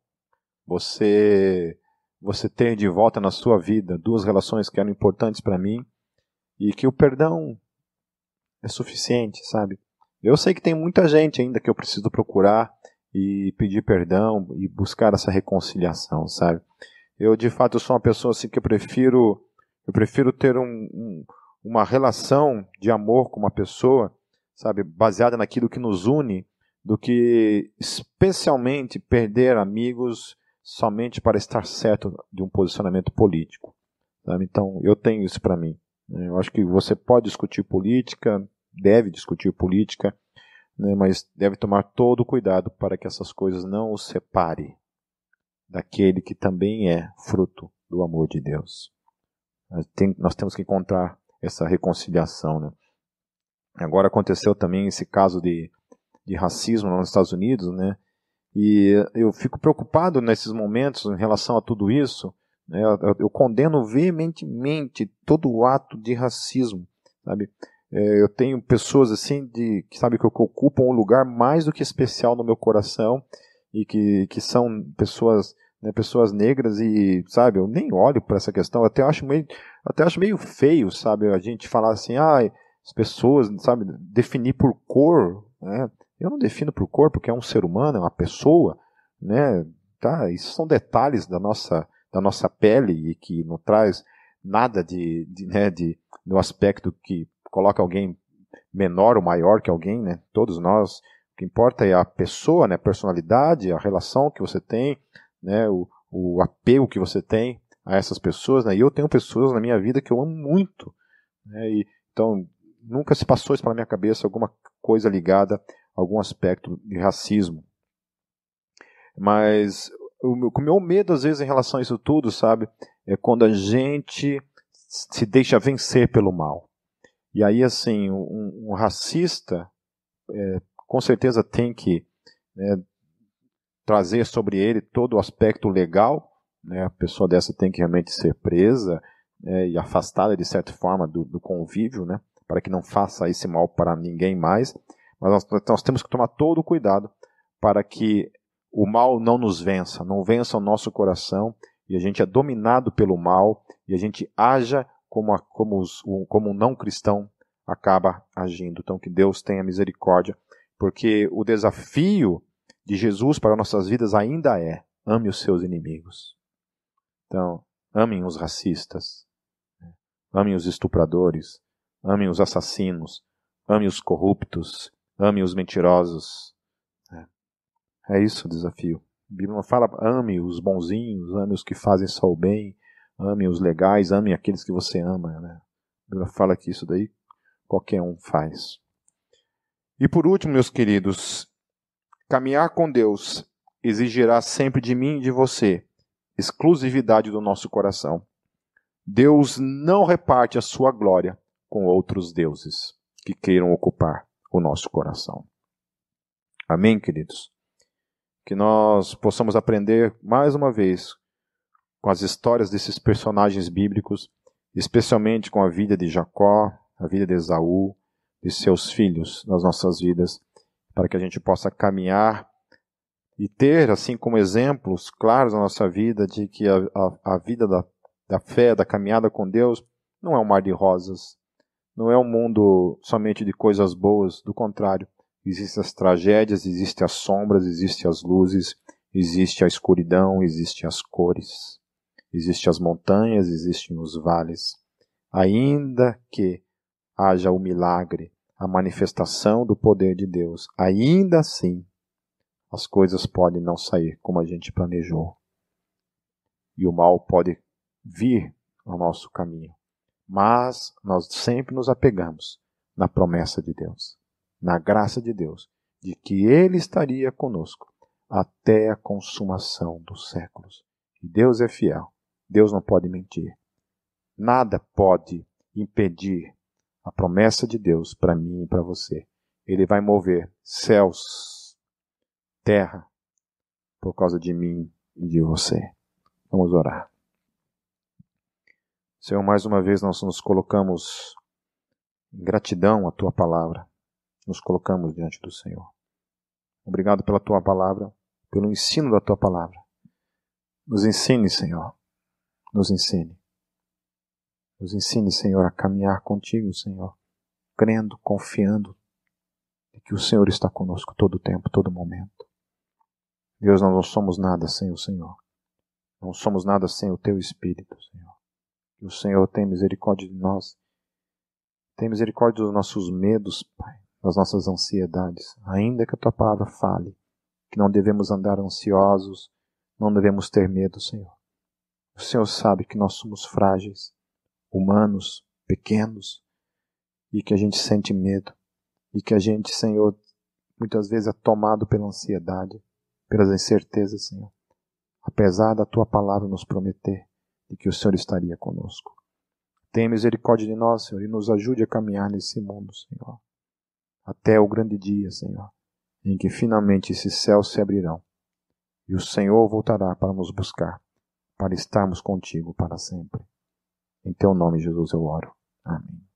você você ter de volta na sua vida duas relações que eram importantes para mim e que o perdão é suficiente, sabe? Eu sei que tem muita gente ainda que eu preciso procurar e pedir perdão e buscar essa reconciliação, sabe? Eu de fato sou uma pessoa assim que eu prefiro eu prefiro ter um, um, uma relação de amor com uma pessoa, sabe, baseada naquilo que nos une, do que especialmente perder amigos somente para estar certo de um posicionamento político. Sabe? Então eu tenho isso para mim. Né? Eu acho que você pode discutir política, deve discutir política, né, mas deve tomar todo cuidado para que essas coisas não o separe daquele que também é fruto do amor de Deus. Nós temos que encontrar essa reconciliação. Né? Agora aconteceu também esse caso de, de racismo nos Estados Unidos, né? E eu fico preocupado nesses momentos em relação a tudo isso. Né? Eu, eu condeno veementemente todo o ato de racismo, sabe? É, eu tenho pessoas assim de que sabe que ocupam um lugar mais do que especial no meu coração e que, que são pessoas né, pessoas negras e sabe eu nem olho para essa questão até acho meio até acho meio feio sabe a gente falar assim ah as pessoas sabe definir por cor né. Eu não defino por cor porque é um ser humano é uma pessoa né tá isso são detalhes da nossa da nossa pele e que não traz nada de, de né de no aspecto que coloca alguém menor ou maior que alguém, né? Todos nós, o que importa é a pessoa, né? A personalidade, a relação que você tem, né? O, o apego que você tem a essas pessoas, né? E eu tenho pessoas na minha vida que eu amo muito, né? E, então, nunca se passou isso pela minha cabeça, alguma coisa ligada a algum aspecto de racismo. Mas o meu, o meu medo, às vezes, em relação a isso tudo, sabe? É quando a gente se deixa vencer pelo mal. E aí, assim, um, um racista é, com certeza tem que né, trazer sobre ele todo o aspecto legal. Né, a pessoa dessa tem que realmente ser presa né, e afastada, de certa forma, do, do, convívio, né, para que não faça esse mal para ninguém mais. Mas nós, nós temos que tomar todo o cuidado para que o mal não nos vença, não vença o nosso coração e a gente é dominado pelo mal e a gente haja como, a, como, os, como um não cristão acaba agindo. Então, que Deus tenha misericórdia, porque o desafio de Jesus para nossas vidas ainda é: ame os seus inimigos. Então, amem os racistas, né? amem os estupradores, amem os assassinos, amem os corruptos, amem os mentirosos. É, é isso o desafio. A Bíblia não fala ame os bonzinhos, ame os que fazem só o bem, ame os legais, ame aqueles que você ama. Né? A Bíblia fala que isso daí qualquer um faz. E por último, meus queridos, caminhar com Deus exigirá sempre de mim e de você exclusividade do nosso coração. Deus não reparte a sua glória com outros deuses que queiram ocupar o nosso coração. Amém, queridos? Que nós possamos aprender mais uma vez com as histórias desses personagens bíblicos, especialmente com a vida de Jacó, a vida de Esaú, de seus filhos nas nossas vidas, para que a gente possa caminhar e ter, assim como exemplos claros na nossa vida, de que a, a, a vida da, da fé, da caminhada com Deus, não é um mar de rosas, não é um mundo somente de coisas boas, do contrário, existem as tragédias, existem as sombras, existem as luzes, existe a escuridão, existem as cores, existem as montanhas, existem os vales. Ainda que haja o milagre, a manifestação do poder de Deus, ainda assim as coisas podem não sair como a gente planejou. E o mal pode vir ao nosso caminho. Mas nós sempre nos apegamos na promessa de Deus, na graça de Deus, de que Ele estaria conosco até a consumação dos séculos. E Deus é fiel. Deus não pode mentir. Nada pode impedir a promessa de Deus para mim e para você. Ele vai mover céus, terra, por causa de mim e de você. Vamos orar. Senhor, mais uma vez nós nos colocamos em gratidão à tua palavra. Nos colocamos diante do Senhor. Obrigado pela tua palavra, pelo ensino da tua palavra. Nos ensine, Senhor. Nos ensine. Nos ensine, Senhor, a caminhar contigo, Senhor, crendo, confiando que o Senhor está conosco todo o tempo, todo momento. Deus, nós não somos nada sem o Senhor. Não somos nada sem o Teu Espírito, Senhor. Que o Senhor tem misericórdia de nós. Tem misericórdia dos nossos medos, Pai, das nossas ansiedades. Ainda que a Tua palavra fale que não devemos andar ansiosos, não devemos ter medo, Senhor. O Senhor sabe que nós somos frágeis, humanos, pequenos, e que a gente sente medo, e que a gente, Senhor, muitas vezes é tomado pela ansiedade, pelas incertezas, Senhor. Apesar da tua palavra nos prometer de que o Senhor estaria conosco. Tenha misericórdia de nós, Senhor, e nos ajude a caminhar nesse mundo, Senhor. Até o grande dia, Senhor, em que finalmente esses céus se abrirão e o Senhor voltará para nos buscar, para estarmos contigo para sempre. Em teu nome, Jesus, eu oro. Amém.